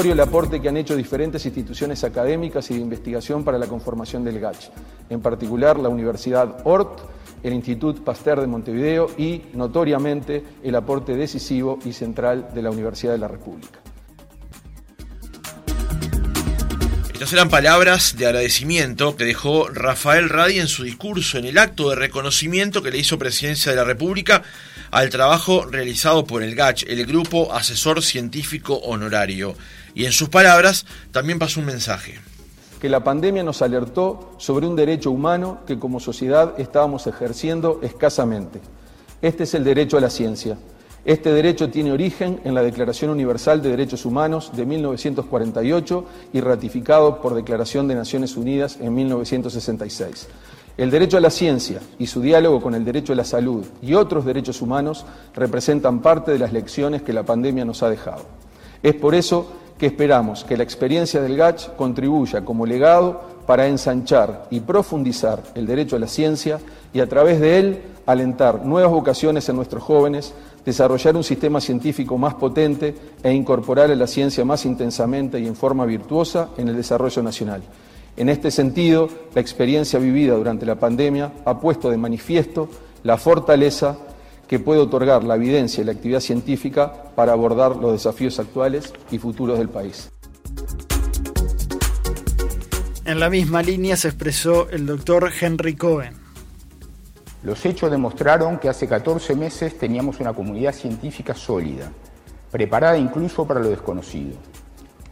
el aporte que han hecho diferentes instituciones académicas y de investigación para la conformación del GACH, en particular la Universidad Ort, el Instituto Pasteur de Montevideo y, notoriamente, el aporte decisivo y central de la Universidad de la República. Estas eran palabras de agradecimiento que dejó Rafael Radi en su discurso en el acto de reconocimiento que le hizo Presidencia de la República al trabajo realizado por el GACH, el Grupo Asesor Científico Honorario. Y en sus palabras también pasó un mensaje. Que la pandemia nos alertó sobre un derecho humano que como sociedad estábamos ejerciendo escasamente. Este es el derecho a la ciencia. Este derecho tiene origen en la Declaración Universal de Derechos Humanos de 1948 y ratificado por Declaración de Naciones Unidas en 1966. El derecho a la ciencia y su diálogo con el derecho a la salud y otros derechos humanos representan parte de las lecciones que la pandemia nos ha dejado. Es por eso que esperamos que la experiencia del GACH contribuya como legado para ensanchar y profundizar el derecho a la ciencia y a través de él alentar nuevas vocaciones en nuestros jóvenes, desarrollar un sistema científico más potente e incorporar a la ciencia más intensamente y en forma virtuosa en el desarrollo nacional. En este sentido, la experiencia vivida durante la pandemia ha puesto de manifiesto la fortaleza que puede otorgar la evidencia y la actividad científica para abordar los desafíos actuales y futuros del país. En la misma línea se expresó el doctor Henry Cohen. Los hechos demostraron que hace 14 meses teníamos una comunidad científica sólida, preparada incluso para lo desconocido.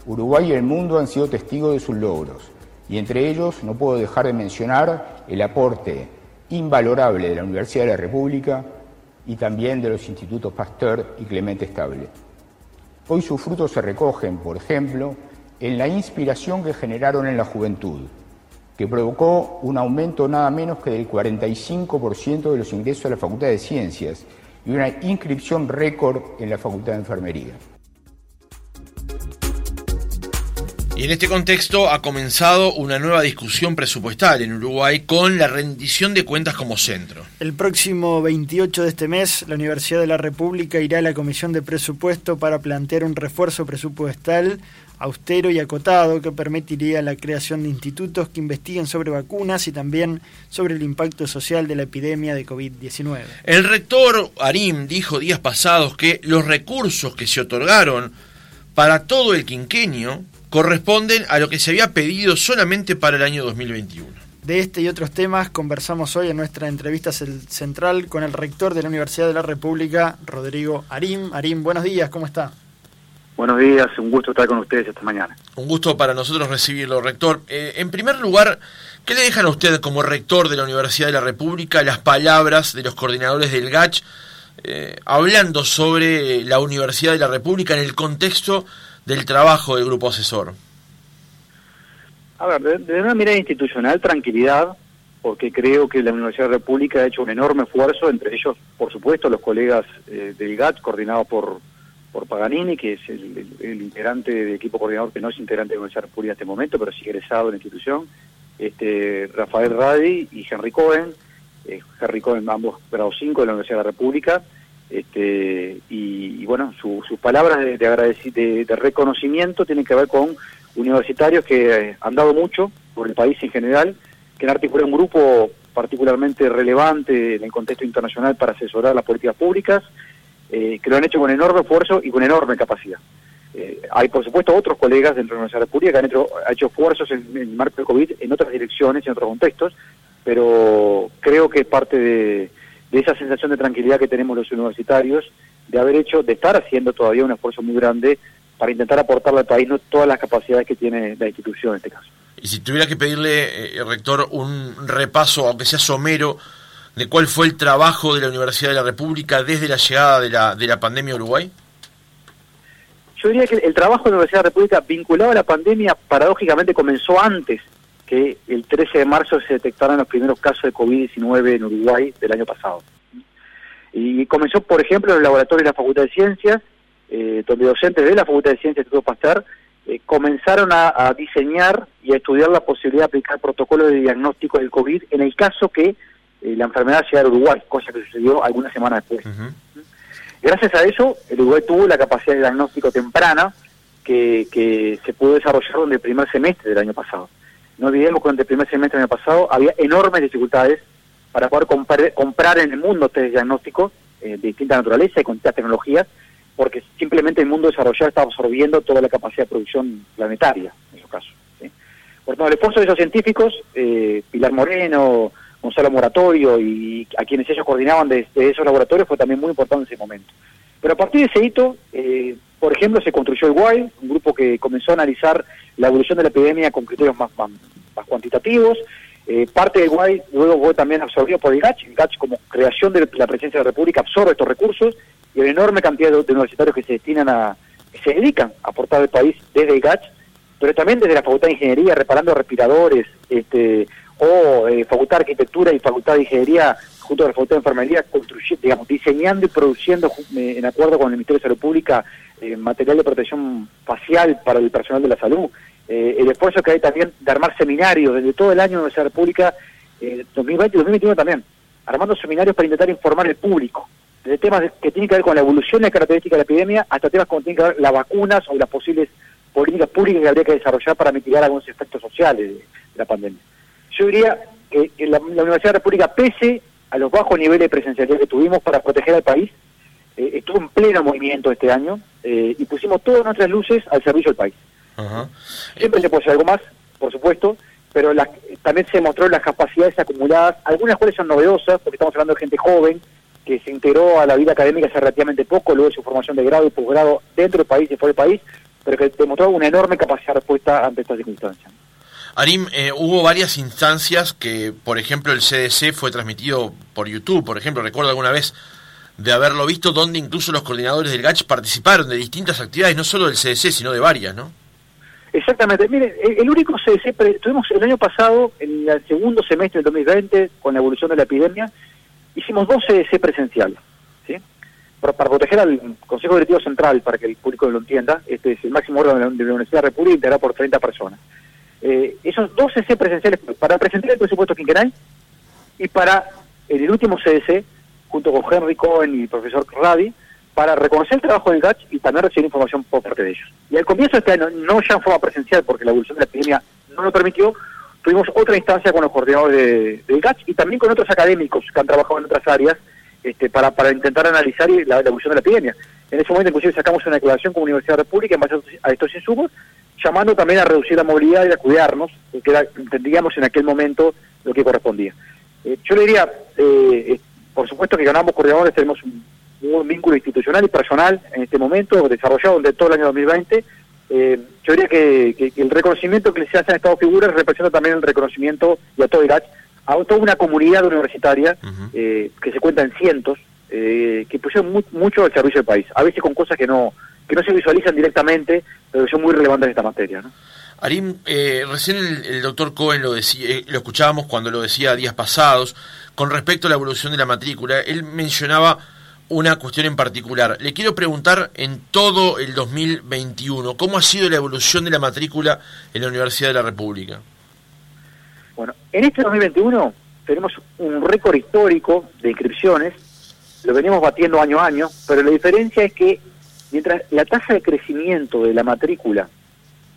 Uruguay y el mundo han sido testigos de sus logros y entre ellos no puedo dejar de mencionar el aporte invalorable de la Universidad de la República y también de los institutos Pasteur y Clemente Estable. Hoy sus frutos se recogen, por ejemplo, en la inspiración que generaron en la juventud, que provocó un aumento nada menos que del 45% de los ingresos a la Facultad de Ciencias y una inscripción récord en la Facultad de Enfermería. Y en este contexto ha comenzado una nueva discusión presupuestal en Uruguay con la rendición de cuentas como centro. El próximo 28 de este mes, la Universidad de la República irá a la Comisión de Presupuesto para plantear un refuerzo presupuestal austero y acotado que permitiría la creación de institutos que investiguen sobre vacunas y también sobre el impacto social de la epidemia de COVID-19. El rector Arim dijo días pasados que los recursos que se otorgaron para todo el quinquenio corresponden a lo que se había pedido solamente para el año 2021. De este y otros temas conversamos hoy en nuestra entrevista central con el rector de la Universidad de la República, Rodrigo Arim. Arim, buenos días, ¿cómo está? Buenos días, un gusto estar con ustedes esta mañana. Un gusto para nosotros recibirlo, rector. Eh, en primer lugar, ¿qué le dejan a usted como rector de la Universidad de la República las palabras de los coordinadores del GACH eh, hablando sobre la Universidad de la República en el contexto del trabajo del grupo asesor? A ver, de, una mirada institucional, tranquilidad, porque creo que la Universidad de la República ha hecho un enorme esfuerzo, entre ellos, por supuesto, los colegas eh, del GAT, coordinados por, por Paganini, que es el, integrante del equipo coordinador, que no es integrante de la Universidad de la República en este momento, pero sí egresado de la institución, este, Rafael Radi y Henry Cohen, eh, Henry Cohen, ambos grado 5 de la Universidad de la República, este, y, bueno, sus palabras de, de, de, reconocimiento tienen que ver con universitarios que eh, han dado mucho por el país en general, que han articulado un grupo particularmente relevante en el contexto internacional para asesorar las políticas públicas, eh, que lo han hecho con enorme esfuerzo y con enorme capacidad. Eh, hay, por supuesto, otros colegas dentro de la Universidad República que han hecho, hecho esfuerzos en, el marco del COVID en otras direcciones, en otros contextos, pero creo que es parte de, de esa sensación de tranquilidad que tenemos los universitarios, de haber hecho, de estar haciendo todavía un esfuerzo muy grande para intentar aportarle al país ¿no? todas las capacidades que tiene la institución en este caso. Y si tuviera que pedirle, eh, rector, un repaso, aunque sea somero, de cuál fue el trabajo de la Universidad de la República desde la llegada de la, de la pandemia a Uruguay. Yo diría que el trabajo de la Universidad de la República vinculado a la pandemia paradójicamente comenzó antes que el 13 de marzo se detectaron los primeros casos de COVID-19 en Uruguay del año pasado. Y comenzó, por ejemplo, en el laboratorio de la Facultad de Ciencias, eh, donde docentes de la Facultad de Ciencias Instituto Pasteur eh, comenzaron a, diseñar y a estudiar la posibilidad de aplicar protocolos de diagnóstico del COVID en el caso que eh, la enfermedad llegara a Uruguay, cosa que sucedió algunas semanas después. Gracias a eso, el Uruguay tuvo la capacidad de diagnóstico temprana que, que se pudo desarrollar durante el primer semestre del año pasado. No olvidemos que durante el primer semestre del año pasado había enormes dificultades para poder comprar, comprar en el mundo test diagnósticos eh, de distinta naturaleza y con distintas tecnologías, porque simplemente el mundo desarrollado estaba absorbiendo toda la capacidad de producción planetaria, en esos casos. Por tanto, el esfuerzo de esos científicos, eh, Pilar Moreno, Gonzalo Moratorio y a quienes ellos coordinaban desde esos laboratorios fue también muy importante en ese momento. Pero a partir de ese hito, eh, por ejemplo, se construyó el WILD, un grupo que comenzó a analizar la evolución de la epidemia con criterios más, cuantitativos. Eh, parte del WILD luego fue también absorbido por el GACH. El GACH, como creación de la presencia de la República, absorbe estos recursos y una enorme cantidad de, universitarios que se destinan a, se dedican a aportar al país desde el GACH, pero también desde la Facultad de Ingeniería, reparando respiradores, este, o eh, Facultad de Arquitectura y Facultad de Ingeniería junto a la Facultad de Enfermería, digamos, diseñando y produciendo eh, en acuerdo con el Ministerio de Salud Pública eh, material de protección facial para el personal de la salud. el esfuerzo que hay también de armar seminarios desde todo el año de nuestra República, 2020 y 2021 también, armando seminarios para intentar informar al público, desde temas que tienen que ver con la evolución y las características de la epidemia hasta temas como tienen que ver las vacunas o las posibles políticas públicas que habría que desarrollar para mitigar algunos efectos sociales de la pandemia yo diría que, la, Universidad de la República, pese a los bajos niveles de presencialidad que tuvimos para proteger al país, eh, estuvo en pleno movimiento este año eh, y pusimos todas nuestras luces al servicio del país. Siempre se puede hacer algo más, por supuesto, pero también se mostró las capacidades acumuladas, algunas cuales son novedosas, porque estamos hablando de gente joven que se integró a la vida académica hace relativamente poco, luego de su formación de grado y posgrado dentro del país y fuera del país, pero que demostró una enorme capacidad de respuesta ante estas circunstancias. Arim, eh, hubo varias instancias que, por ejemplo, el CDC fue transmitido por YouTube, por ejemplo, recuerdo alguna vez de haberlo visto, donde incluso los coordinadores del GACH participaron de distintas actividades, no solo del CDC, sino de varias, ¿no? Exactamente. Mire, el único CDC, tuvimos el año pasado, en el segundo semestre del 2020, con la evolución de la epidemia, hicimos dos CDC presenciales, ¿sí? Para, proteger al Consejo Directivo Central, para que el público lo entienda, este es el máximo órgano de la Universidad de la República, integrado por 30 personas eh, esos dos CC presenciales para presentar el presupuesto quinquenal y para en el último CDC, junto con Henry Cohen y el profesor Radi, para reconocer el trabajo del GACH y también recibir información por parte de ellos. Y al comienzo de este año, no ya en forma presencial, porque la evolución de la epidemia no lo permitió, tuvimos otra instancia con los coordinadores del GACH y también con otros académicos que han trabajado en otras áreas este, para, para intentar analizar la, evolución de la epidemia. En ese momento, inclusive, sacamos una declaración como Universidad de República en base a estos insumos llamando también a reducir la movilidad y a cuidarnos, que era, entendíamos en aquel momento lo que correspondía. Eh, yo le diría, eh, eh, por supuesto que con ambos coordinadores tenemos un, vínculo institucional y personal en este momento, desarrollado durante todo el año 2020. yo diría que, el reconocimiento que se hace a estas figuras representa también el reconocimiento, y a todo Irak, a toda una comunidad universitaria que se cuenta en cientos, que pusieron mucho al servicio del país, a veces con cosas que no que no se visualizan directamente, pero son muy relevantes en esta materia. ¿no? Arim, eh, recién el, doctor Cohen lo, decía, eh, lo escuchábamos cuando lo decía días pasados, con respecto a la evolución de la matrícula, él mencionaba una cuestión en particular. Le quiero preguntar en todo el 2021, ¿cómo ha sido la evolución de la matrícula en la Universidad de la República? Bueno, en este 2021 tenemos un récord histórico de inscripciones, lo venimos batiendo año a año, pero la diferencia es que Mientras la tasa de crecimiento de la matrícula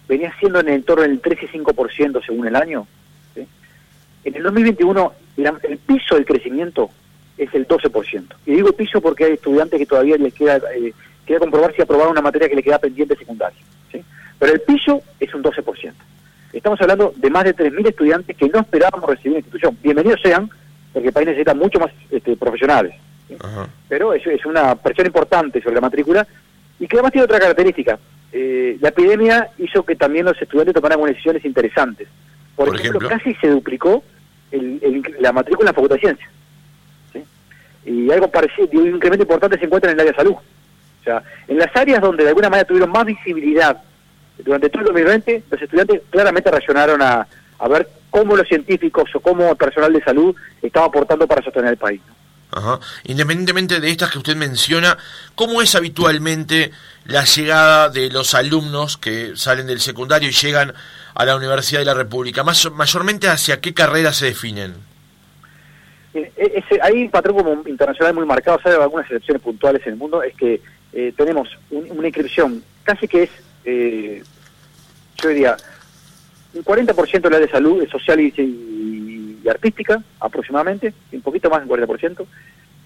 venía siendo en el torno del 3 y 5% según el año, en el 2021 el piso del crecimiento es el 12%. Y digo piso porque hay estudiantes que todavía les queda, eh, queda comprobar si aprobaron una materia que le queda pendiente secundaria. Pero el piso es un 12%. Estamos hablando de más de 3.000 estudiantes que no esperábamos recibir en la institución. Bienvenidos sean, porque el país necesita mucho más este, profesionales. Pero es, es una presión importante sobre la matrícula y que además tiene otra característica. Eh, la epidemia hizo que también los estudiantes tomaran decisiones interesantes. Por, ejemplo, casi se duplicó la matrícula en la Facultad de Ciencias. Y algo parecido, un incremento importante se encuentra en el área de salud. O sea, en las áreas donde de alguna manera tuvieron más visibilidad durante todo el 2020, los estudiantes claramente reaccionaron a, a ver cómo los científicos o cómo el personal de salud estaba aportando para sostener el país. Independientemente de estas que usted menciona, ¿cómo es habitualmente la llegada de los alumnos que salen del secundario y llegan a la Universidad de la República? Más, mayormente, ¿hacia qué carreras se definen? Eh, eh, hay un patrón como internacional muy marcado, hay algunas excepciones puntuales en el mundo, es que eh, tenemos una inscripción casi que es eh, yo diría, un 40% de la de salud social y, artística, aproximadamente, un poquito más del 40%.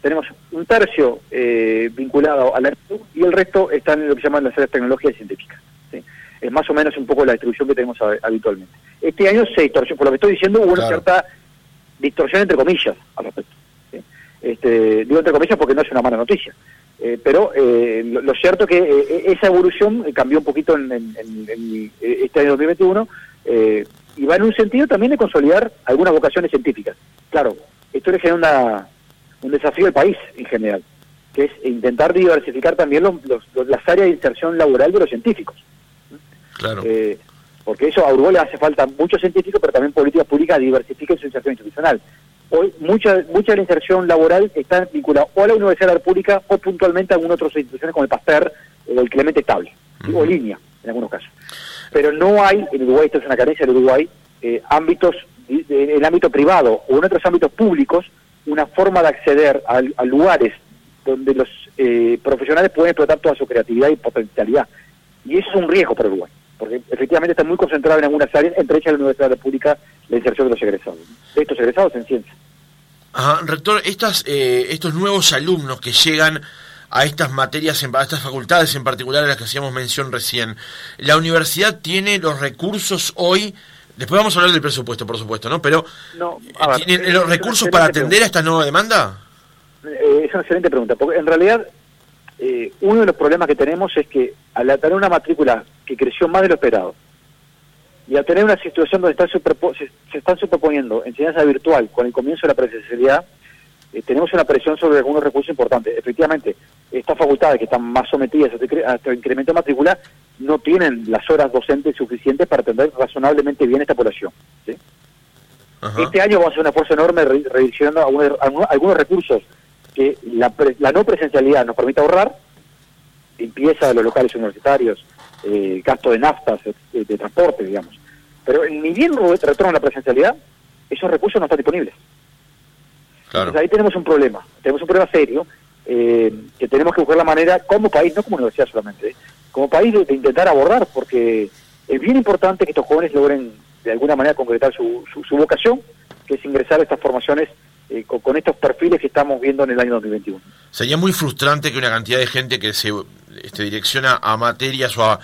Tenemos un tercio eh, vinculado a la y el resto está en lo que llaman las áreas tecnológicas y científicas. Es más o menos un poco la distribución que tenemos habitualmente. Este año se distorsionó, por lo que estoy diciendo, hubo una cierta distorsión entre comillas al respecto. Este, digo entre comillas porque no es una mala noticia. Eh, pero eh, lo, cierto es que eh, esa evolución cambió un poquito en, este año 2021 y va en un sentido también de consolidar algunas vocaciones científicas. Claro, esto le genera un desafío al país en general, que es intentar diversificar también las áreas de inserción laboral de los científicos. Claro. porque eso a Uruguay le hace falta muchos científicos, pero también políticas públicas diversifiquen su inserción institucional hoy mucha mucha de la inserción laboral está vinculada o a la Universidad República o puntualmente a algunas otras instituciones como el Pasteur o el Clemente Estable, o Línea, en algunos casos. Pero no hay, en Uruguay, esto es una carencia del Uruguay, eh, ámbitos, en el ámbito privado o en otros ámbitos públicos, una forma de acceder a, lugares donde los eh, profesionales pueden explotar toda su creatividad y potencialidad. Y eso es un riesgo para Uruguay, porque efectivamente está muy concentrado en algunas áreas, entre ellas la Universidad de la la inserción de los egresados, de estos egresados en ciencia. Ajá, rector, estas, eh, estos nuevos alumnos que llegan a estas materias, a estas facultades en particular a las que hacíamos mención recién, ¿la universidad tiene los recursos hoy? Después vamos a hablar del presupuesto, por supuesto, ¿no? Pero, ¿tienen los recursos para atender a esta nueva demanda? Eh, es una excelente pregunta, porque en realidad eh, uno de los problemas que tenemos es que al tener una matrícula que creció más de lo esperado, y al tener una situación donde se, se, están superponiendo enseñanza virtual con el comienzo de la presencialidad, eh, tenemos una presión sobre algunos recursos importantes. Efectivamente, estas facultades que están más sometidas a este, este incremento de matrícula no tienen las horas docentes suficientes para atender razonablemente bien esta población. Este año vamos a hacer un esfuerzo enorme redireccionando algunos, recursos que la, la no presencialidad nos permite ahorrar, limpieza de los locales universitarios, eh, gasto de naftas, de, transporte, digamos. Pero ni bien retorna la presencialidad, esos recursos no están disponibles. Entonces ahí tenemos un problema, tenemos un problema serio, eh, que tenemos que buscar la manera, como país, no como universidad solamente, como país de, intentar abordar, porque es bien importante que estos jóvenes logren de alguna manera concretar su, su, vocación, que es ingresar a estas formaciones eh, con, estos perfiles que estamos viendo en el año 2021. Sería muy frustrante que una cantidad de gente que se este, direcciona a materias o a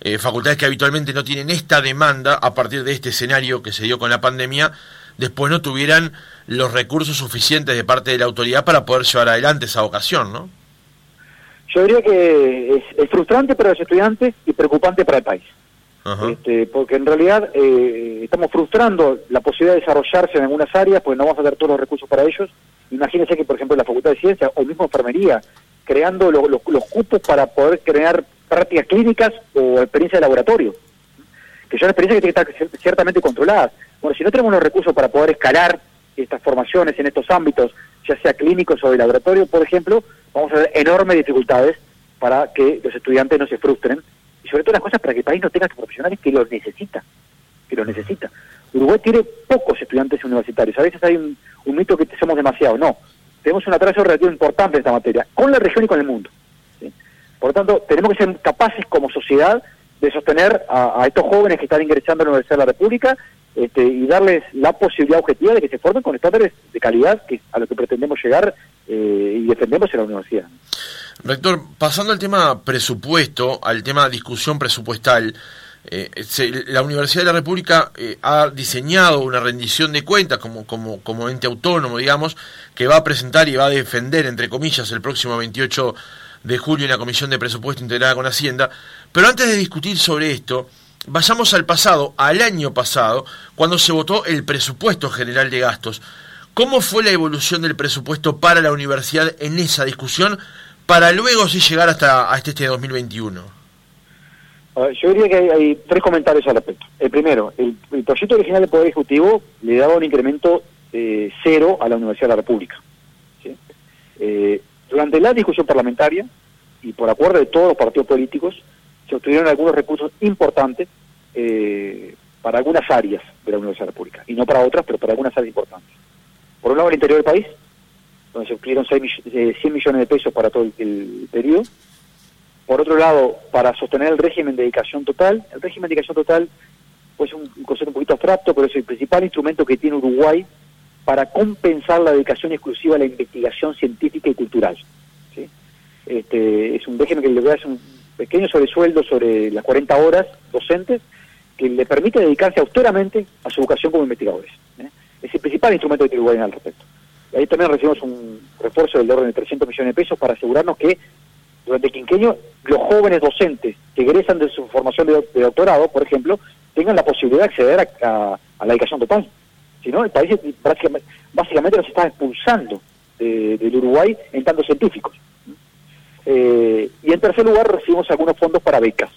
eh, facultades que habitualmente no tienen esta demanda a partir de este escenario que se dio con la pandemia, después no tuvieran los recursos suficientes de parte de la autoridad para poder llevar adelante esa vocación, ¿no? Yo diría que es, frustrante para los estudiantes y preocupante para el país. Este, porque en realidad eh, estamos frustrando la posibilidad de desarrollarse en algunas áreas, pues no vamos a tener todos los recursos para ellos. Imagínense que, por ejemplo, la Facultad de Ciencias o mismo Enfermería, creando los cupos para poder crear prácticas clínicas o experiencia de laboratorio, que son experiencias que tienen que estar ciertamente controladas. Bueno, si no tenemos los recursos para poder escalar estas formaciones en estos ámbitos, ya sea clínicos o de laboratorio, por ejemplo, vamos a tener enormes dificultades para que los estudiantes no se frustren y sobre todo las cosas para que el país no tenga profesionales que los necesita, que los necesita. Uruguay tiene pocos estudiantes universitarios, a veces hay un, un mito que somos demasiados, no, tenemos un atraso relativo importante en esta materia, con la región y con el mundo. Por lo tanto, tenemos que ser capaces como sociedad de sostener a, estos jóvenes que están ingresando a la Universidad de la República este, y darles la posibilidad objetiva de que se formen con estándares de calidad que, a los que pretendemos llegar eh, y defendemos en la universidad. Rector, pasando al tema presupuesto, al tema discusión presupuestal, eh, la Universidad de la República eh, ha diseñado una rendición de cuentas como, como, como ente autónomo, digamos, que va a presentar y va a defender, entre comillas, el próximo 28 de julio en la Comisión de Presupuesto integrada con Hacienda. Pero antes de discutir sobre esto, vayamos al pasado, al año pasado, cuando se votó el presupuesto general de gastos. ¿Cómo fue la evolución del presupuesto para la universidad en esa discusión para luego sí llegar hasta, este 2021? yo diría que hay, tres comentarios al respecto. El primero, el, proyecto original del Poder Ejecutivo le daba un incremento eh, cero a la Universidad de la República. Eh, durante la discusión parlamentaria y por acuerdo de todos los partidos políticos, se obtuvieron algunos recursos importantes eh, para algunas áreas de la Universidad de República, y no para otras, pero para algunas áreas importantes. Por un lado, el interior del país, donde se obtuvieron 100 millones de pesos para todo el, el periodo, Por otro lado, para sostener el régimen de dedicación total, el régimen de dedicación total pues un concepto un poquito abstracto, pero es el principal instrumento que tiene Uruguay para compensar la dedicación exclusiva a la investigación científica y cultural. ¿sí? Este, es un régimen que le da un pequeño sobresueldo sobre las 40 horas docentes que le permite dedicarse austeramente a su educación como investigadores. ¿eh? Es el principal instrumento tiene Uruguay al respecto. Y ahí también recibimos un refuerzo del orden de 300 millones de pesos para asegurarnos que durante el quinquenio los jóvenes docentes que egresan de su formación de, doctorado, por ejemplo, tengan la posibilidad de acceder a, la dedicación total. Si no, el país básicamente, los está expulsando del Uruguay en tantos científicos. Eh, y en tercer lugar recibimos algunos fondos para becas,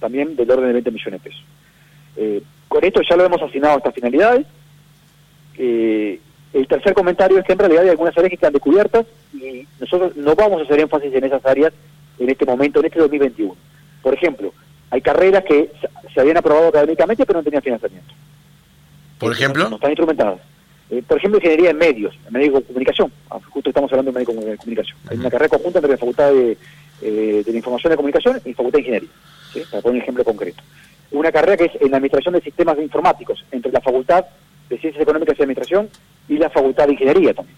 también del orden de 20 millones de pesos. Eh, con esto ya lo hemos asignado a estas finalidades. Eh, el tercer comentario es que en realidad hay algunas áreas que están descubiertas y nosotros no vamos a hacer énfasis en esas áreas en este momento, en este 2021. Por ejemplo, hay carreras que se habían aprobado académicamente pero no tenían financiamiento. ¿Por ejemplo? No, están instrumentadas. Eh, por ejemplo, ingeniería en medios, en medios de comunicación. Ah, justo estamos hablando de medios de comunicación. Hay una carrera conjunta entre la Facultad de, eh, de la Información de Comunicación y la Facultad de Ingeniería, para poner un ejemplo concreto. Una carrera que es en Administración de Sistemas Informáticos, entre la Facultad de Ciencias Económicas y Administración y la Facultad de Ingeniería también.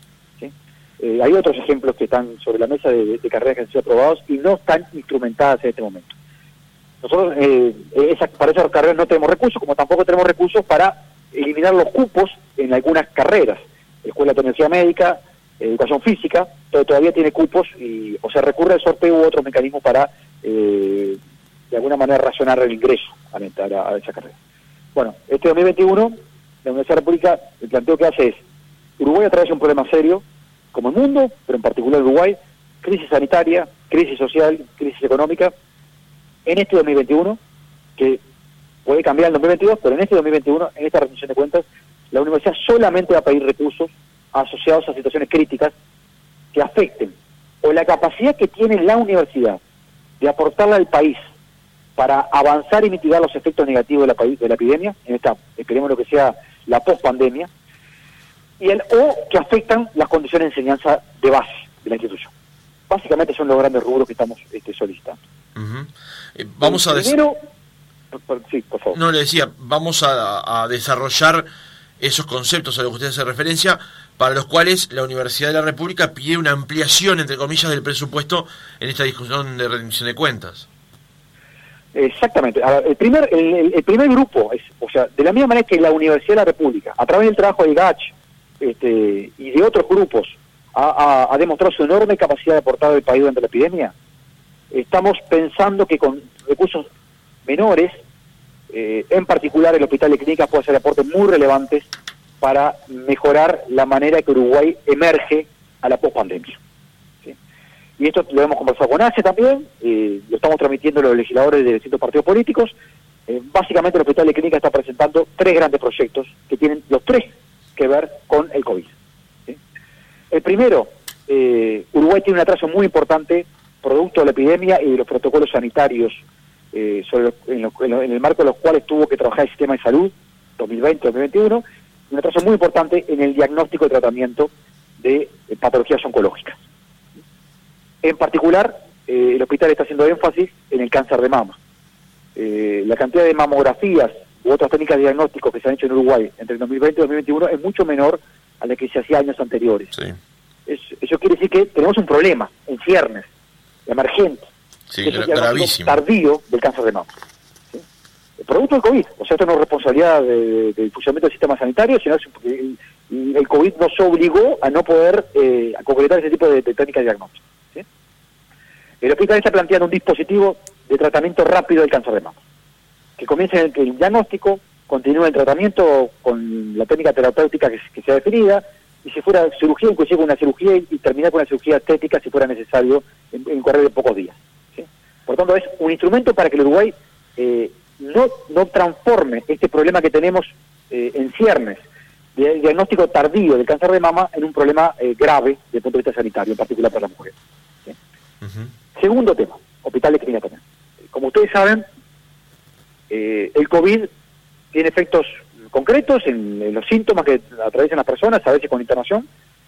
Eh, hay otros ejemplos que están sobre la mesa de, carreras que han sido aprobados y no están instrumentadas en este momento. Nosotros eh, para esas carreras no tenemos recursos, como tampoco tenemos recursos para eliminar los cupos en algunas carreras. Escuela de Tecnología Médica, Educación Física, todavía tiene cupos y o se recurre al sorteo u otros mecanismos para eh, de alguna manera racionar el ingreso a, a, a esa carrera. Bueno, este 2021 la Universidad República el planteo que hace es Uruguay atraviesa un problema serio como el mundo, pero en particular Uruguay, crisis sanitaria, crisis social, crisis económica, en este 2021, que puede cambiar en 2022, pero en este 2021, en esta rendición de cuentas, la universidad solamente va a pedir recursos asociados a situaciones críticas que afecten o la capacidad que tiene la universidad de aportarle al país para avanzar y mitigar los efectos negativos de la, de la epidemia, en esta, esperemos lo que sea la post-pandemia, y el, o que afectan las condiciones de enseñanza de base de la institución. Básicamente son los grandes rubros que estamos este, solicitando. Eh, vamos a primero, sí, por favor. No le decía, vamos a, desarrollar esos conceptos a los que usted hace referencia, para los cuales la Universidad de la República pide una ampliación, entre comillas, del presupuesto en esta discusión de rendición de cuentas. Exactamente. el, primer, el, primer grupo, es, o sea, de la misma manera que la Universidad de la República, a través del trabajo de GACH este, y de otros grupos, ha, demostrado su enorme capacidad de aportar al país durante la epidemia, estamos pensando que con recursos menores, eh, en particular el Hospital de Clínicas puede hacer aportes muy relevantes para mejorar la manera que Uruguay emerge a la pospandemia y esto lo hemos conversado con ACE también, eh, lo estamos transmitiendo los legisladores de distintos partidos políticos. Eh, básicamente el Hospital de Clínica está presentando tres grandes proyectos que tienen los tres que ver con el COVID. El primero, eh, Uruguay tiene un atraso muy importante producto de la epidemia y de los protocolos sanitarios sobre en, el marco de los cuales tuvo que trabajar el sistema de salud 2020-2021, un atraso muy importante en el diagnóstico y tratamiento de patologías oncológicas. En particular, eh, el hospital está haciendo énfasis en el cáncer de mama. Eh, la cantidad de mamografías u otras técnicas de diagnóstico que se han hecho en Uruguay entre el 2020 y 2021 es mucho menor a la que se hacía años anteriores. eso quiere decir que tenemos un problema en ciernes, emergente, sí, gravísimo. tardío del cáncer de mama. El producto del COVID, o sea, esto no es responsabilidad del funcionamiento del sistema sanitario, sino que el, el, COVID nos obligó a no poder eh, a concretar ese tipo de, de técnicas de diagnóstico. El hospital está planteando un dispositivo de tratamiento rápido del cáncer de mama, que comience el, el diagnóstico, continúe el tratamiento con la técnica terapéutica que, sea definida, y si fuera cirugía, inclusive una cirugía y, terminar con una cirugía estética si fuera necesario en, en correr de pocos días. Por tanto, es un instrumento para que el Uruguay eh, no, no transforme este problema que tenemos eh, en ciernes, de diagnóstico tardío del cáncer de mama, en un problema eh, grave desde el punto de vista sanitario, en particular para las mujeres. Segundo tema, hospital de clínica también. Como ustedes saben, eh, el COVID tiene efectos concretos en, los síntomas que atraviesan las personas, a veces con internación,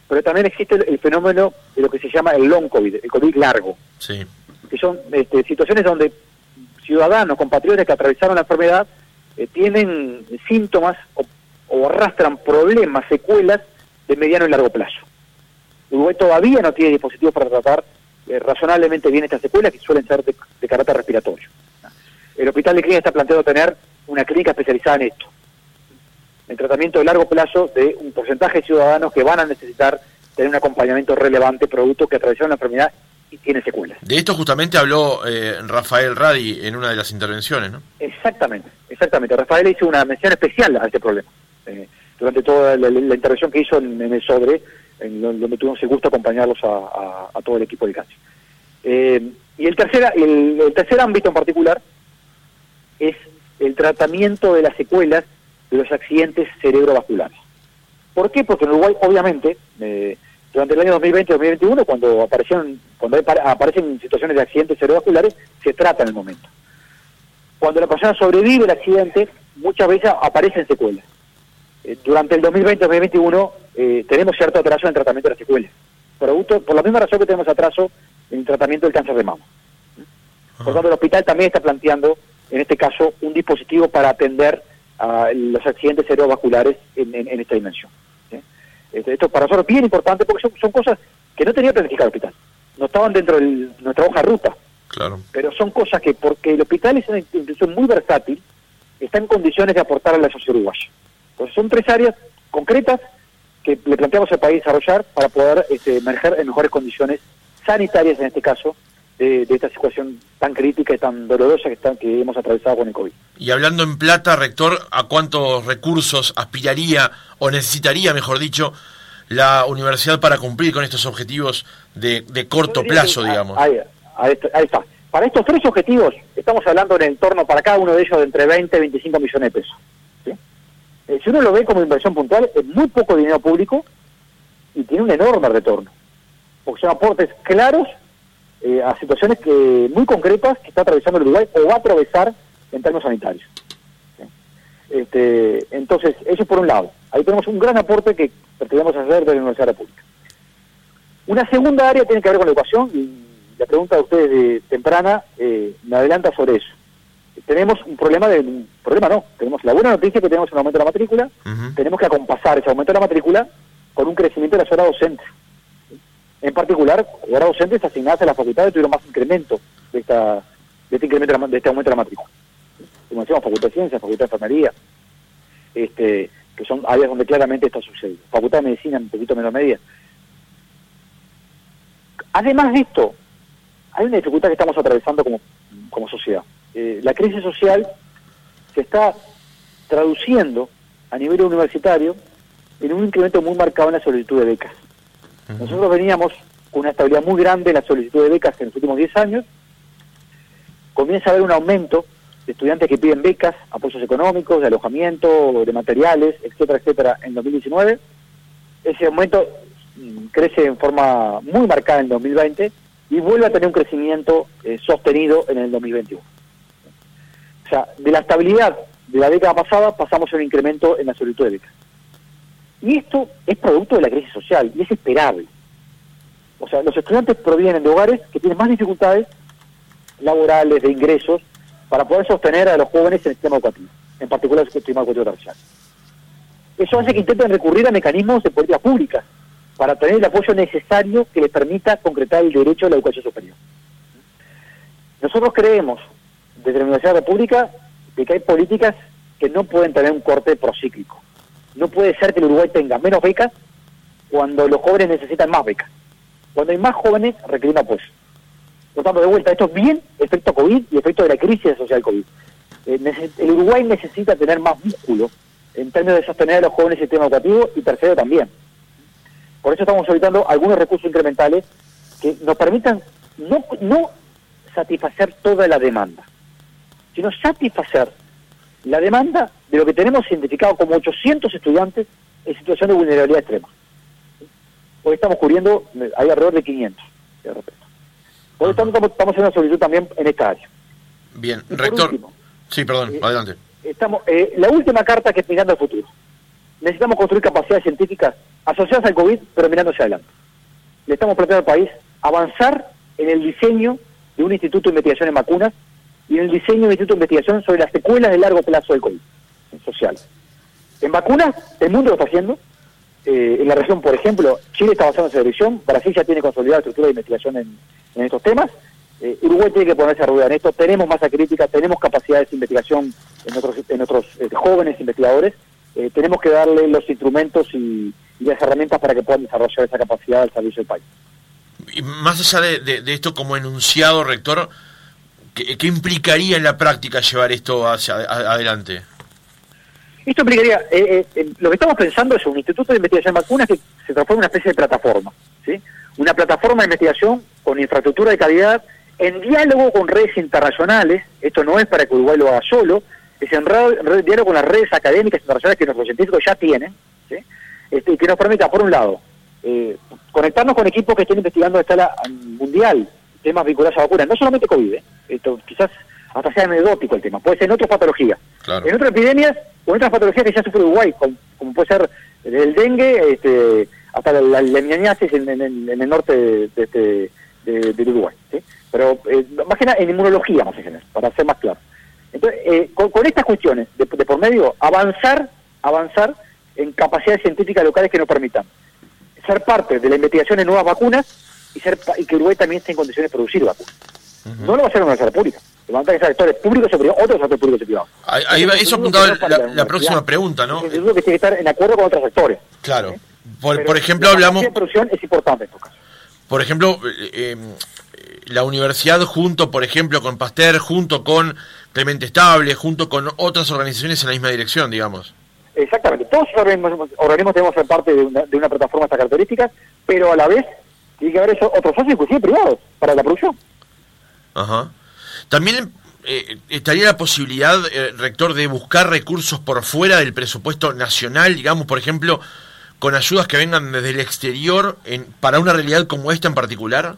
pero también existe el, fenómeno de lo que se llama el long COVID, el COVID largo. Sí. Que son este, situaciones donde ciudadanos, compatriotas que atravesaron la enfermedad, eh, tienen síntomas o, arrastran problemas, secuelas de mediano y largo plazo. Uruguay todavía no tiene dispositivos para tratar eh, razonablemente bien estas secuelas que suelen ser de, carácter respiratorio. El Hospital de Clínica está planteado tener una clínica especializada en esto, el tratamiento de largo plazo de un porcentaje de ciudadanos que van a necesitar tener un acompañamiento relevante producto que atravesaron la enfermedad y tiene secuelas. De esto justamente habló eh, Rafael Radi en una de las intervenciones, ¿no? Exactamente, exactamente. Rafael hizo una mención especial a este problema. Eh, durante toda la, intervención que hizo en, el sobre, en donde tuvimos el gusto de acompañarlos a, todo el equipo de CACI. Eh, y el tercer, el, tercer ámbito en particular es el tratamiento de las secuelas de los accidentes cerebrovasculares. ¿Por qué? Porque en Uruguay, obviamente, eh, durante el año 2020-2021, cuando aparecieron, cuando aparecen situaciones de accidentes cerebrovasculares, se trata en el momento. Cuando la persona sobrevive el accidente, muchas veces aparecen secuelas. Eh, durante el 2020-2021 eh, tenemos cierto atraso en el tratamiento de las secuelas. Por, por la misma razón que tenemos atraso en el tratamiento del cáncer de mama. Por lo tanto, el hospital también está planteando, en este caso, un dispositivo para atender a los accidentes cerebrovasculares en esta dimensión. Este, esto para nosotros es bien importante porque son, cosas que no tenía planificado el hospital. No estaban dentro de nuestra hoja ruta. Claro. Pero son cosas que, porque el hospital es una institución muy versátil, está en condiciones de aportar a la sociedad uruguaya. Entonces son tres áreas concretas que le planteamos al país desarrollar para poder este, emerger en mejores condiciones sanitarias en este caso de, esta situación tan crítica y tan dolorosa que, están, que hemos atravesado con el COVID. Y hablando en plata, rector, ¿a cuántos recursos aspiraría o necesitaría, mejor dicho, la universidad para cumplir con estos objetivos de, corto plazo, digamos? Ahí, está. Para estos tres objetivos, estamos hablando en entorno para cada uno de ellos de entre 20 y 25 millones de pesos. Eh, si uno lo ve como inversión puntual, es muy poco dinero público y tiene un enorme retorno. Porque son aportes claros eh, a situaciones que muy concretas que está atravesando el Uruguay o va a atravesar en términos sanitarios. Este, entonces, eso por un lado. Ahí tenemos un gran aporte que pretendemos hacer de la Universidad de la República. Una segunda área tiene que ver con la educación y la pregunta de ustedes de temprana eh, me adelanta sobre eso. Tenemos un problema de... Un problema no, tenemos la buena noticia que tenemos un aumento de la matrícula, tenemos que acompasar ese aumento de la matrícula con un crecimiento de la zona docente. En particular, ahora docentes asignadas a las facultades tuvieron más incremento de, esta, de este incremento de, este aumento de la matrícula. Como decíamos, Facultad de Ciencias, Facultad de Enfermería, este, que son áreas donde claramente esto sucede. Facultad de Medicina un poquito menos medida. Además de esto, hay una dificultad que estamos atravesando como, como sociedad. Eh, la crisis social se está traduciendo a nivel universitario en un incremento muy marcado en la solicitud de becas. Nosotros veníamos con una estabilidad muy grande en la solicitud de becas en los últimos 10 años. Comienza a haber un aumento de estudiantes que piden becas, apoyos económicos, de alojamiento, de materiales, etcétera, etcétera, en 2019. Ese aumento mm, crece en forma muy marcada en 2020 y vuelve a tener un crecimiento eh, sostenido en el 2021. O sea, de la estabilidad de la década pasada pasamos a un incremento en la solicitud de becas. Y esto es producto de la crisis social y es esperable. O sea, los estudiantes provienen de hogares que tienen más dificultades laborales, de ingresos, para poder sostener a los jóvenes en el sistema educativo, en particular el sistema educativo terciario. Eso hace que intenten recurrir a mecanismos de política pública para tener el apoyo necesario que les permita concretar el derecho a la educación superior. Nosotros creemos, desde la Universidad de la República, de que hay políticas que no pueden tener un corte procíclico. No puede ser que el Uruguay tenga menos becas cuando los jóvenes necesitan más becas. Cuando hay más jóvenes, requiere apoyo. Por tanto, de vuelta, esto es bien efecto COVID y efecto de la crisis social COVID. Eh, el Uruguay necesita tener más músculo en términos de sostener a los jóvenes el sistema educativo y tercero también. Por eso estamos solicitando algunos recursos incrementales que nos permitan no, no satisfacer toda la demanda, sino satisfacer la demanda de lo que tenemos identificado como 800 estudiantes en situación de vulnerabilidad extrema. Hoy estamos cubriendo, hay alrededor de 500, de repente. Por estamos, estamos haciendo una solicitud también en esta área. Bien, rector. sí, perdón, eh, adelante. Estamos, eh, la última carta que es mirando al futuro. Necesitamos construir capacidades científicas asociadas al COVID, pero mirando hacia adelante. Le estamos planteando al país avanzar en el diseño de un instituto de investigación en vacunas y en el diseño de un instituto de investigación sobre las secuelas de largo plazo del COVID social. En vacunas, el mundo lo está haciendo. Eh, en la región, por ejemplo, Chile está avanzando en esa dirección, Brasil ya tiene consolidada estructura de investigación en, estos temas. Eh, Uruguay tiene que ponerse a rueda en esto. Tenemos masa crítica, tenemos capacidades de investigación en otros, en otros eh, jóvenes investigadores. tenemos que darle los instrumentos y, las herramientas para que puedan desarrollar esa capacidad al servicio del país. Y más allá de, de esto como enunciado, rector, ¿qué, implicaría en la práctica llevar esto hacia adelante? Esto implicaría, eh, eh, eh, lo que estamos pensando es un instituto de investigación de vacunas que se transforma en una especie de plataforma, ¿sí? Una plataforma de investigación con infraestructura de calidad, en diálogo con redes internacionales, esto no es para que Uruguay lo haga solo, es en diálogo con las redes académicas internacionales que nuestros científicos ya tienen, ¿sí? Este, y que nos permita, por un lado, conectarnos con equipos que estén investigando a escala mundial temas vinculados a vacunas, no solamente COVID, esto quizás hasta sea anecdótico el tema, puede ser en otras patologías. En otras epidemias o en otras patologías que ya sufre Uruguay, como, puede ser el dengue, este, hasta la, la, en, el norte de, este, de, Uruguay. Pero eh, más que nada en inmunología, más en para ser más claro. Entonces, eh, con, estas cuestiones, de, por medio, avanzar, avanzar en capacidades científicas locales que nos permitan ser parte de la investigación en nuevas vacunas y, ser, y que Uruguay también esté en condiciones de producir vacunas. No lo va a hacer una universidad pública van a ser sectores públicos y privados, otros sectores públicos y privados. Ahí, va, eso apuntaba la, la, próxima pregunta, ¿no? Es que tiene que estar en acuerdo con otros sectores. Claro. Por, por ejemplo, hablamos... La producción es importante en estos casos. Por ejemplo, eh, eh, la universidad junto, por ejemplo, con Pasteur, junto con Clemente Estable, junto con otras organizaciones en la misma dirección, digamos. Exactamente. Todos los organismos, organismos debemos ser parte de una, de una plataforma de estas características, pero a la vez tiene que haber eso, otros socios, inclusive privados, para la producción. Ajá. También eh, estaría la posibilidad, eh, rector, de buscar recursos por fuera del presupuesto nacional, digamos, por ejemplo, con ayudas que vengan desde el exterior en, para una realidad como esta en particular?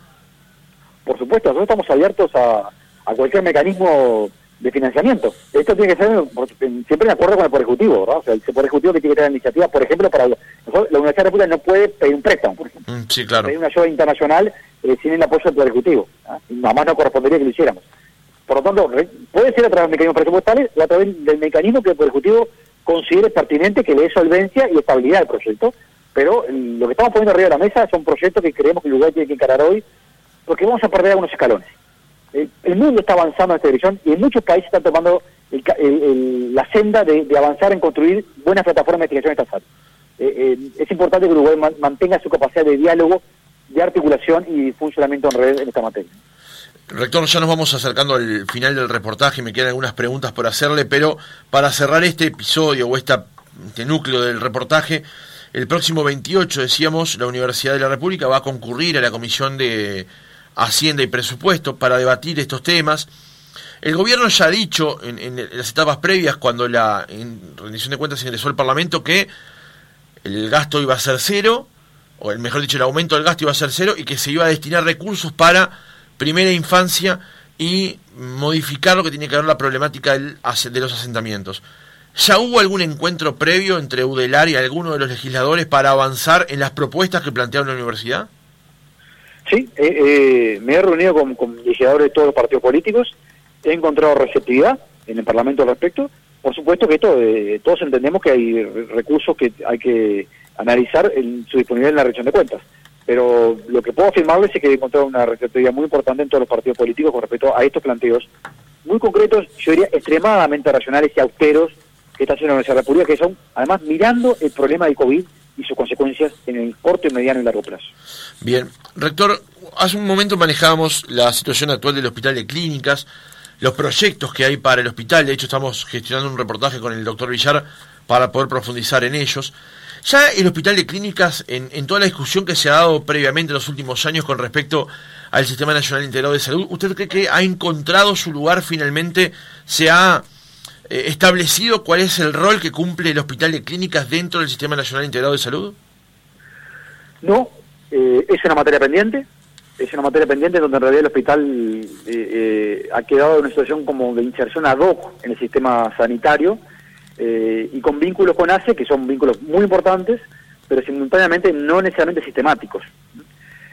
Por supuesto, nosotros estamos abiertos a, a cualquier mecanismo de financiamiento. Esto tiene que ser siempre en acuerdo con el Poder Ejecutivo, ¿verdad? O sea, el Poder Ejecutivo que tiene que tener iniciativa, por ejemplo, para la Universidad de República no puede pedir un préstamo, por ejemplo. Mm, sí, claro. Pedir una ayuda internacional eh, sin el apoyo del Poder Ejecutivo. Y nada más no correspondería que lo hiciéramos. Por lo tanto, puede ser a través de mecanismos presupuestales o a través del mecanismo que el Poder Ejecutivo considere pertinente que le dé solvencia y estabilidad al proyecto. Pero lo que estamos poniendo arriba de la mesa son proyectos que creemos que el lugar tiene que encarar hoy, porque vamos a perder algunos escalones. El, mundo está avanzando en esta dirección y en muchos países están tomando la senda de, avanzar en construir buenas plataformas de investigación estatal. Eh, eh, es importante que Uruguay mantenga su capacidad de diálogo, de articulación y funcionamiento en red en esta materia. Rector, ya nos vamos acercando al final del reportaje, me quedan algunas preguntas por hacerle, pero para cerrar este episodio o este núcleo del reportaje, el próximo 28, decíamos, la Universidad de la República va a concurrir a la Comisión de Hacienda y Presupuesto para debatir estos temas. El gobierno ya ha dicho en, las etapas previas, cuando la rendición de cuentas ingresó al Parlamento, que el gasto iba a ser cero, o el mejor dicho, el aumento del gasto iba a ser cero, y que se iba a destinar recursos para primera infancia y modificar lo que tiene que ver la problemática del, de los asentamientos. ¿Ya hubo algún encuentro previo entre UDELAR y alguno de los legisladores para avanzar en las propuestas que plantearon la universidad? Sí, eh, eh, me he reunido con, legisladores de todos los partidos políticos, he encontrado receptividad en el Parlamento al respecto. Por supuesto que eh, todos entendemos que hay recursos que hay que analizar en su disponibilidad en la región de cuentas pero lo que puedo afirmarles es que he encontrado una receptividad muy importante en todos los partidos políticos con respecto a estos planteos muy concretos, yo diría extremadamente racionales y austeros que está haciendo nuestra República, que son además mirando el problema del COVID y sus consecuencias en el corto, mediano y largo plazo. Bien, rector, hace un momento manejábamos la situación actual del Hospital de Clínicas, los proyectos que hay para el hospital, de hecho estamos gestionando un reportaje con el doctor Villar para poder profundizar en ellos. Ya el Hospital de Clínicas, en, toda la discusión que se ha dado previamente en los últimos años con respecto al Sistema Nacional Integrado de Salud, ¿usted cree que ha encontrado su lugar finalmente? ¿Se ha eh, establecido cuál es el rol que cumple el Hospital de Clínicas dentro del Sistema Nacional Integrado de Salud? No, eh, es una materia pendiente, es una materia pendiente donde en realidad el hospital eh, ha quedado en una situación como de inserción ad hoc en el sistema sanitario, eh, y con vínculos con ACE, que son vínculos muy importantes, pero simultáneamente no necesariamente sistemáticos.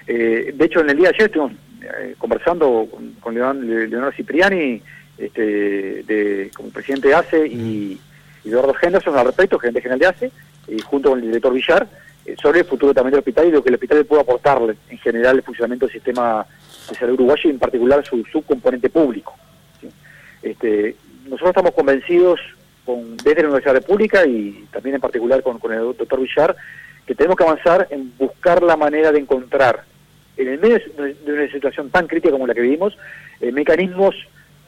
Eh, de hecho, en el día de ayer estuvimos eh, conversando con, Leonardo Cipriani, este, de, como presidente de ACE, y, Eduardo Henderson al respecto, gerente general de ACE, y junto con el director Villar, eh, sobre el futuro también del hospital y lo que el hospital puede aportarle en general el funcionamiento del sistema de salud uruguayo y en particular su subcomponente público. Este, nosotros estamos convencidos con, desde la Universidad República y también en particular con, con el doctor Villar, que tenemos que avanzar en buscar la manera de encontrar, en el medio de una situación tan crítica como la que vivimos, eh, mecanismos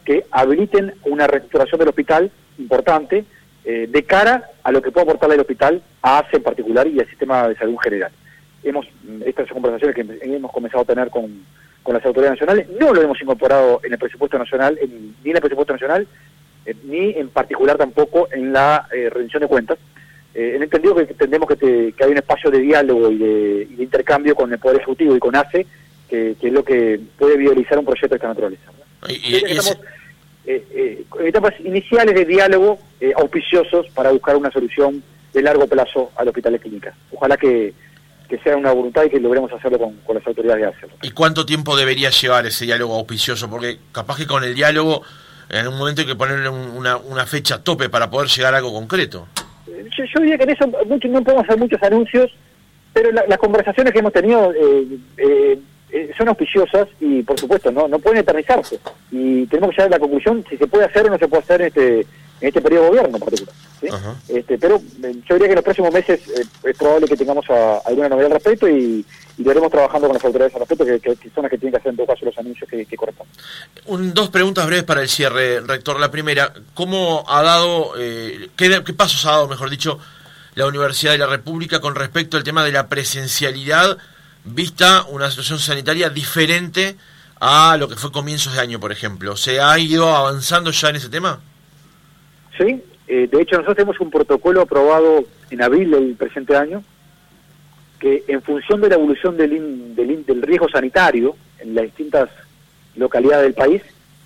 que habiliten una reestructuración del hospital importante eh, de cara a lo que puede aportarle el hospital a ACE en particular y al sistema de salud en general. Hemos, estas conversaciones que hemos comenzado a tener con, con las autoridades nacionales, no lo hemos incorporado en el presupuesto nacional, ni en el presupuesto nacional, eh, ni en particular tampoco en la eh, rendición de cuentas. Eh, en entendido que entendemos que, hay un espacio de diálogo y de, intercambio con el Poder Ejecutivo y con ACE, que, es lo que puede viabilizar un proyecto de esta naturaleza. estamos en etapas iniciales de diálogo auspiciosos para buscar una solución de largo plazo al hospital de clínica. Ojalá que, sea una voluntad y que logremos hacerlo con, las autoridades de ACE. ¿Y cuánto tiempo debería llevar ese diálogo auspicioso? Porque capaz que con el diálogo en un momento hay que ponerle una, una fecha tope para poder llegar a algo concreto. Yo, diría que en eso mucho, no podemos hacer muchos anuncios, pero las conversaciones que hemos tenido eh, eh, eh, son auspiciosas y, por supuesto, no no pueden eternizarse. Y tenemos que llegar a la conclusión si se puede hacer o no se puede hacer en este, en este periodo de gobierno en particular. Este, pero yo diría que en los próximos meses es probable que tengamos alguna novedad al respecto y, y lo haremos trabajando con las autoridades al respecto, que, son las que tienen que hacer en todo caso los anuncios que, que corresponden. dos preguntas breves para el cierre, rector. La primera, ¿cómo ha dado, eh, qué, pasos ha dado, mejor dicho, la Universidad de la República con respecto al tema de la presencialidad, vista una situación sanitaria diferente a lo que fue comienzos de año, por ejemplo? ¿Se ha ido avanzando ya en ese tema? Sí, eh, de hecho nosotros tenemos un protocolo aprobado en abril del presente año, que en función de la evolución del, del, riesgo sanitario en las distintas localidades del país,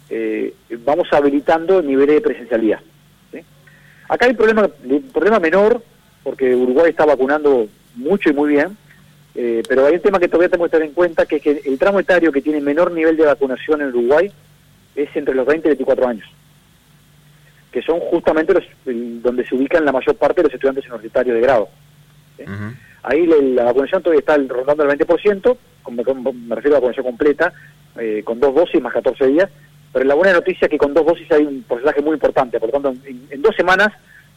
eh, vamos habilitando niveles de presencialidad. Acá hay un problema, un problema menor, porque Uruguay está vacunando mucho y muy bien, eh, pero hay un tema que todavía tenemos que tener en cuenta, que es que el tramo etario que tiene menor nivel de vacunación en Uruguay es entre los 20 y 24 años, que son justamente los donde se ubican la mayor parte de los estudiantes universitarios de grado. Ahí la vacunación todavía está rondando el 20%, me refiero a la vacunación completa, eh, con dos dosis más 14 días, pero la buena noticia es que con dos dosis hay un porcentaje muy importante, por lo tanto, en, dos semanas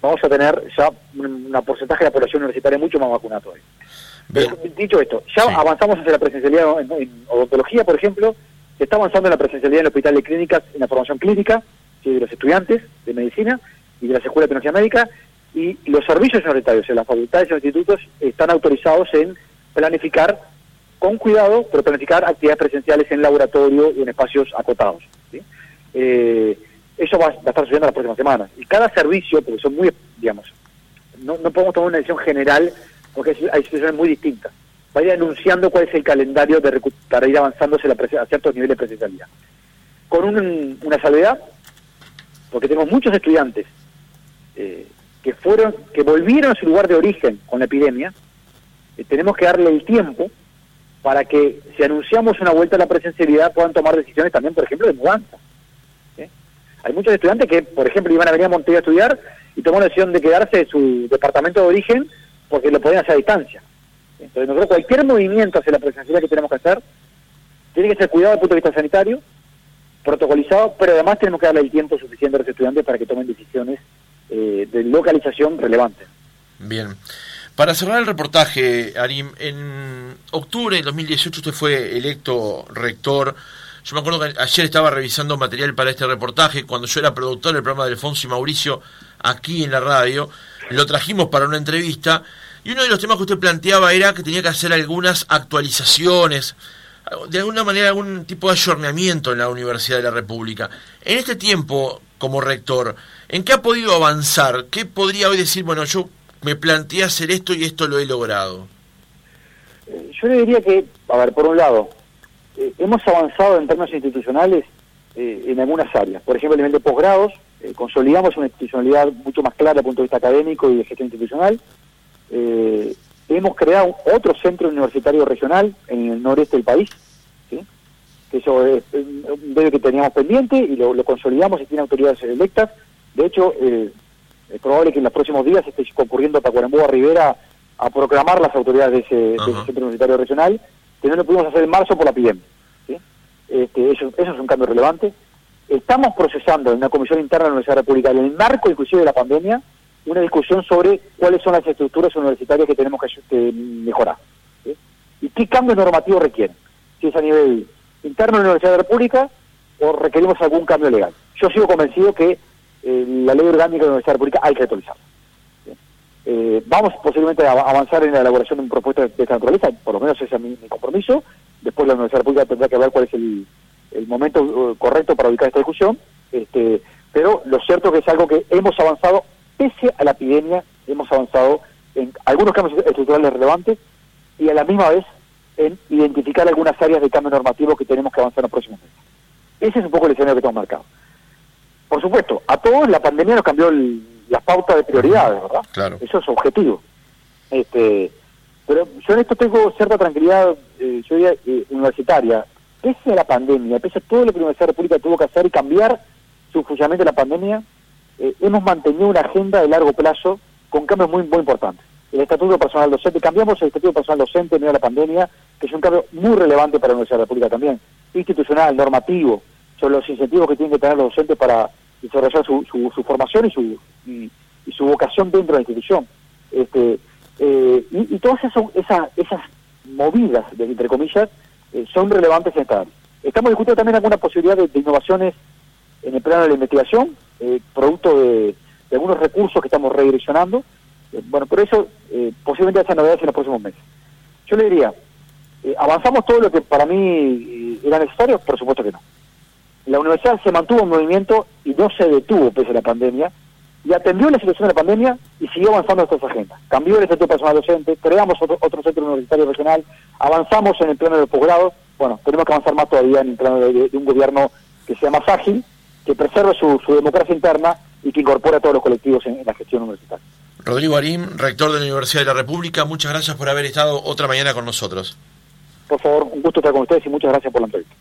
vamos a tener ya un, porcentaje de la población universitaria mucho más vacunada todavía. dicho esto, ya avanzamos hacia la presencialidad en, odontología, por ejemplo, se está avanzando en la presencialidad en el hospital de clínicas, en la formación clínica de los estudiantes de medicina y de la Escuela de Tecnología Médica, y los servicios universitarios en las facultades y los institutos están autorizados en planificar con cuidado, pero planificar actividades presenciales en laboratorio y en espacios acotados. Eh, eso va, a estar sucediendo las próximas semanas. Y cada servicio, porque son muy, digamos, no, podemos tomar una decisión general porque hay situaciones muy distintas. Va a ir anunciando cuál es el calendario de para ir avanzándose a ciertos niveles de presencialidad. Con una salvedad, porque tenemos muchos estudiantes eh, que fueron, que volvieron a su lugar de origen con la epidemia, eh, tenemos que darle el tiempo para que si anunciamos una vuelta a la presencialidad puedan tomar decisiones también, por ejemplo, de mudanza. Hay muchos estudiantes que, por ejemplo, iban a venir a Montevideo a estudiar y tomaron la decisión de quedarse en su departamento de origen porque lo podían hacer a distancia. Entonces, nosotros cualquier movimiento hacia la presencialidad que tenemos que hacer tiene que ser cuidado desde el punto de vista sanitario, protocolizado, pero además tenemos que darle el tiempo suficiente a los estudiantes para que tomen decisiones eh, de localización relevante. Bien. Para cerrar el reportaje, Arim, en octubre de 2018 usted fue electo rector. Yo me acuerdo que ayer estaba revisando material para este reportaje, cuando yo era productor del programa de Alfonso y Mauricio aquí en la radio, lo trajimos para una entrevista, y uno de los temas que usted planteaba era que tenía que hacer algunas actualizaciones, de alguna manera algún tipo de ayornamiento en la Universidad de la República. En este tiempo, como rector, ¿en qué ha podido avanzar? ¿Qué podría hoy decir, bueno, yo me planteé hacer esto y esto lo he logrado? Eh, yo le diría que, a ver, por un lado, eh, hemos avanzado en términos institucionales eh, en algunas áreas. Por ejemplo, a nivel de posgrados, consolidamos una institucionalidad mucho más clara desde el punto de vista académico y de gestión institucional. hemos creado otro centro universitario regional en el noreste del país, que eso es un debe que teníamos pendiente y lo, consolidamos y tiene autoridades electas. De hecho, eh, es probable que en los próximos días esté concurriendo a Tacuarembó a Rivera a proclamar las autoridades de ese, centro universitario regional, que no lo pudimos hacer en marzo por la PIDEM. Este, eso, eso es un cambio relevante. Estamos procesando en una comisión interna de la Universidad República, en el marco inclusive de la pandemia, una discusión sobre cuáles son las estructuras universitarias que tenemos que, mejorar. ¿Y qué cambios normativos requieren? Si es a nivel interno de la Universidad de la República o requerimos algún cambio legal. Yo sigo convencido que eh, la ley orgánica de la Universidad de la República hay que actualizarla. Eh, vamos posiblemente a avanzar en la elaboración de un propuesta de esta naturaleza, por lo menos ese es mi, compromiso. Después la Universidad República tendrá que ver cuál es el, momento uh, correcto para ubicar esta discusión. Este, pero lo cierto que es algo que hemos avanzado, pese a la epidemia, hemos avanzado en algunos cambios estructurales relevantes y a la misma vez en identificar algunas áreas de cambio normativo que tenemos que avanzar en los próximos meses. Ese es un poco el escenario que tenemos marcado. Por supuesto, a todos la pandemia nos cambió las pautas de prioridades, ¿verdad? Claro. Eso es objetivo. Este, pero yo en esto tengo cierta tranquilidad, eh, yo diría, eh, universitaria. Pese a la pandemia, pese a todo lo que la Universidad de la República tuvo que hacer y cambiar su funcionamiento de la pandemia, eh, hemos mantenido una agenda de largo plazo con cambios muy, muy importantes. El Estatuto Personal Docente, cambiamos el Estatuto Personal Docente en medio de la pandemia, que es un cambio muy relevante para la Universidad de la República también, institucional, normativo, sobre los incentivos que tienen que tener los docentes para desarrollar su, su, formación y su, y, su vocación dentro de la institución. Este, eh, y, todas esas, esas, esas movidas, entre comillas, eh, son relevantes en esta área. Estamos discutiendo también alguna posibilidad de, innovaciones en el plano de la investigación, eh, producto de, algunos recursos que estamos redireccionando. bueno, por eso posiblemente haya novedades en los próximos meses. Yo le diría, ¿avanzamos todo lo que para mí era necesario? Por supuesto que no la universidad se mantuvo en movimiento y no se detuvo pese a la pandemia, y atendió la situación de la pandemia y siguió avanzando en estas agendas. Cambió el estatuto personal docente, creamos otro, centro universitario regional, avanzamos en el plano del posgrado, bueno, tenemos que avanzar más todavía en el plano de, un gobierno que sea más ágil, que preserve su, democracia interna y que incorpore a todos los colectivos en, la gestión universitaria. Rodrigo Arim, rector de la Universidad de la República, muchas gracias por haber estado otra mañana con nosotros. Por favor, un gusto estar con ustedes y muchas gracias por la entrevista.